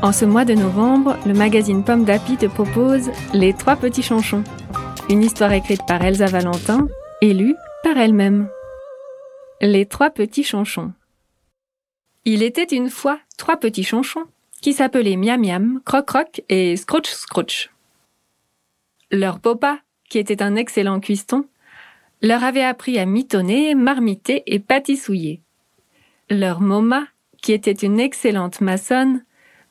En ce mois de novembre, le magazine Pomme d'Api te propose Les Trois Petits Chanchons, une histoire écrite par Elsa Valentin et lue par elle-même. Les Trois Petits Chanchons. Il était une fois trois petits chanchons qui s'appelaient Miam Miam, Croc Croc et Scrooch Scrooch. Leur papa, qui était un excellent cuiston, leur avait appris à mitonner, marmiter et pâtissouiller. Leur moma, qui était une excellente maçonne,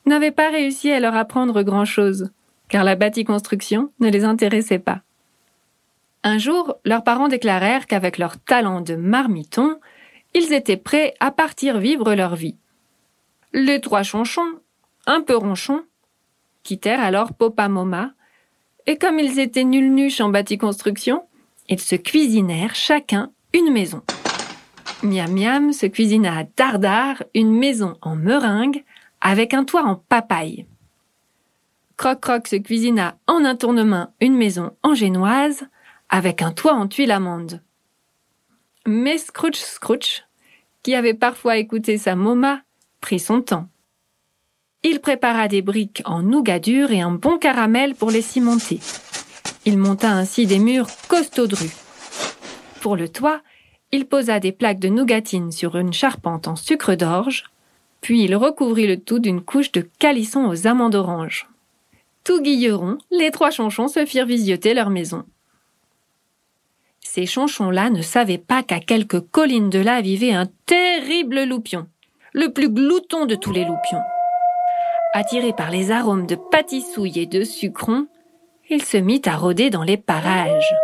n'avait pas réussi à leur apprendre grand-chose, car la bâtie-construction ne les intéressait pas. Un jour, leurs parents déclarèrent qu'avec leur talent de marmiton, ils étaient prêts à partir vivre leur vie. Les trois chonchons, un peu ronchons, quittèrent alors Popa Moma, et comme ils étaient nuls nuches en bâtie-construction, ils se cuisinèrent chacun une maison. Miam Miam se cuisina à Dardar une maison en meringue avec un toit en papaye. Croc Croc se cuisina en un tournement une maison en génoise avec un toit en tuile amande. Mais Scrooge Scrooge, qui avait parfois écouté sa moma, prit son temps. Il prépara des briques en nougat dur et un bon caramel pour les cimenter. Il monta ainsi des murs costauds Pour le toit, il posa des plaques de nougatine sur une charpente en sucre d'orge, puis il recouvrit le tout d'une couche de calisson aux amandes oranges. Tout guilleron, les trois chonchons se firent visioter leur maison. Ces chonchons-là ne savaient pas qu'à quelques collines de là vivait un terrible loupion, le plus glouton de tous les loupions. Attiré par les arômes de pâtissouille et de sucron, il se mit à rôder dans les parages.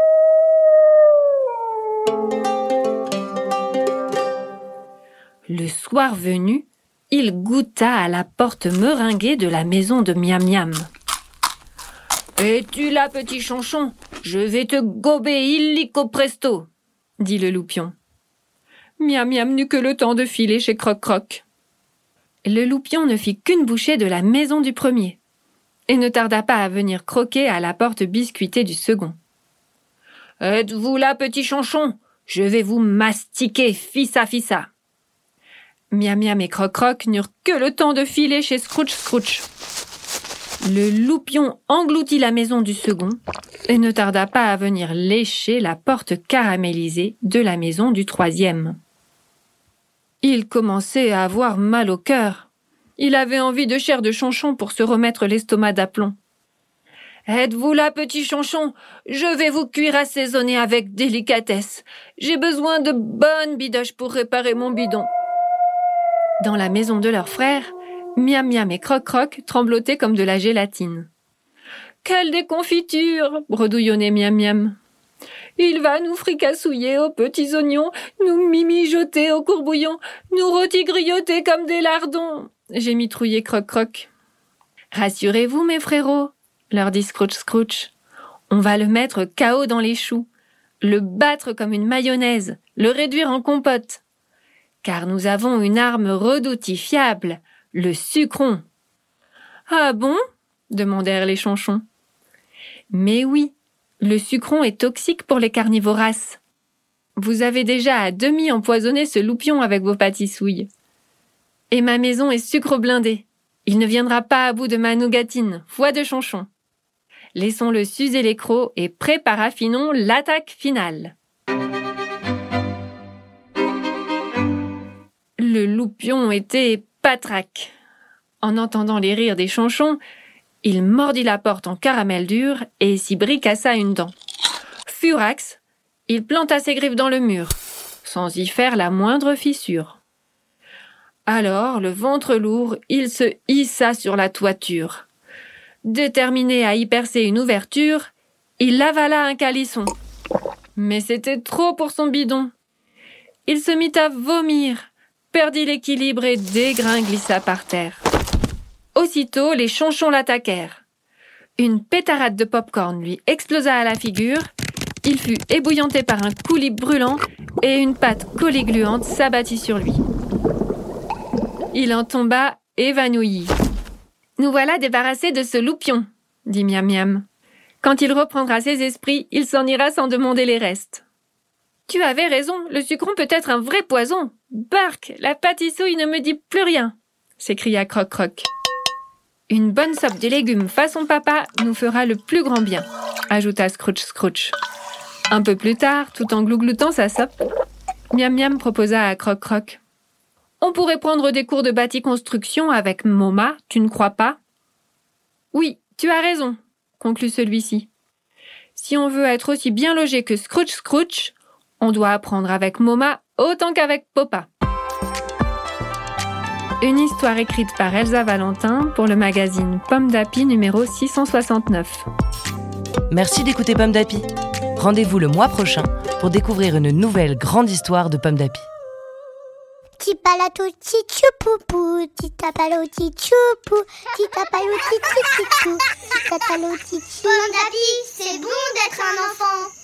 Le soir venu, il goûta à la porte meringuée de la maison de Miam Miam. Es-tu là, petit chanchon? Je vais te gober illico presto, dit le loupion. Miam Miam n'eut que le temps de filer chez Croc Croc. Le loupion ne fit qu'une bouchée de la maison du premier et ne tarda pas à venir croquer à la porte biscuitée du second. Êtes-vous là, petit chanchon? Je vais vous mastiquer, fissa fissa. Miam Miam et Croc Croc n'eurent que le temps de filer chez Scrooge Scrooge. Le loupion engloutit la maison du second et ne tarda pas à venir lécher la porte caramélisée de la maison du troisième. Il commençait à avoir mal au cœur. Il avait envie de chair de chanchon pour se remettre l'estomac d'aplomb. Êtes-vous là, petit chanchon Je vais vous cuire assaisonner avec délicatesse. J'ai besoin de bonnes bidoches pour réparer mon bidon. Dans la maison de leur frère, Miam Miam et Croc Croc tremblotaient comme de la gélatine. Quelle déconfiture bredouillonnait Miam Miam. Il va nous fricassouiller aux petits oignons, nous mimijoter au courbouillon, nous rôti-grioter comme des lardons. J'ai mitrouillé Croc Croc. Rassurez-vous, mes frérots, leur dit Scrooge Scrooge. On va le mettre KO dans les choux, le battre comme une mayonnaise, le réduire en compote car nous avons une arme redoutifiable, le sucron. Ah bon? demandèrent les chanchons. Mais oui, le sucron est toxique pour les carnivoraces. Vous avez déjà à demi empoisonné ce loupion avec vos pâtissouilles. Et ma maison est sucre blindé. Il ne viendra pas à bout de ma nougatine, foi de chanchon. Laissons-le s'user les crocs et préparaffinons l'attaque finale. Loupion était patraque. En entendant les rires des chanchons, il mordit la porte en caramel dur et s'y bricassa une dent. Furax, il planta ses griffes dans le mur, sans y faire la moindre fissure. Alors, le ventre lourd, il se hissa sur la toiture. Déterminé à y percer une ouverture, il avala un calisson. Mais c'était trop pour son bidon. Il se mit à vomir, perdit l'équilibre et dégringlissa par terre. Aussitôt, les chonchons l'attaquèrent. Une pétarade de popcorn lui explosa à la figure. Il fut ébouillanté par un coulis brûlant et une pâte collée gluante s'abattit sur lui. Il en tomba évanoui. Nous voilà débarrassés de ce loupion, dit Miam Miam. Quand il reprendra ses esprits, il s'en ira sans demander les restes. Tu avais raison, le sucron peut être un vrai poison. Bark, la pâtissouille ne me dit plus rien, s'écria Croc Croc. Une bonne soupe de légumes façon papa nous fera le plus grand bien, ajouta Scrooge Scrooge. Un peu plus tard, tout en glougloutant sa soupe, Miam Miam proposa à Croc Croc. On pourrait prendre des cours de bâti construction avec Moma, tu ne crois pas? Oui, tu as raison, conclut celui-ci. Si on veut être aussi bien logé que Scrooge Scrooge, on doit apprendre avec Moma autant qu'avec Popa. Une histoire écrite par Elsa Valentin pour le magazine Pomme d'Api numéro 669. Merci d'écouter Pomme d'Api. Rendez-vous le mois prochain pour découvrir une nouvelle grande histoire de Pomme d'Api. Pomme d'api, c'est bon d'être un enfant.